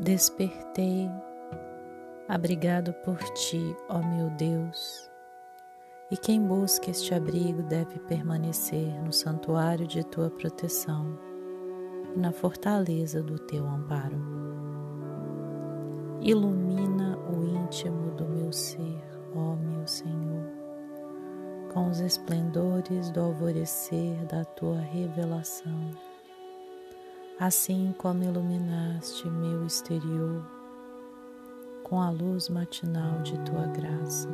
Despertei, abrigado por ti, ó meu Deus, e quem busca este abrigo deve permanecer no santuário de tua proteção e na fortaleza do teu amparo. Ilumina o íntimo do meu ser, ó meu Senhor, com os esplendores do alvorecer da tua revelação assim como iluminaste meu exterior com a luz matinal de tua graça.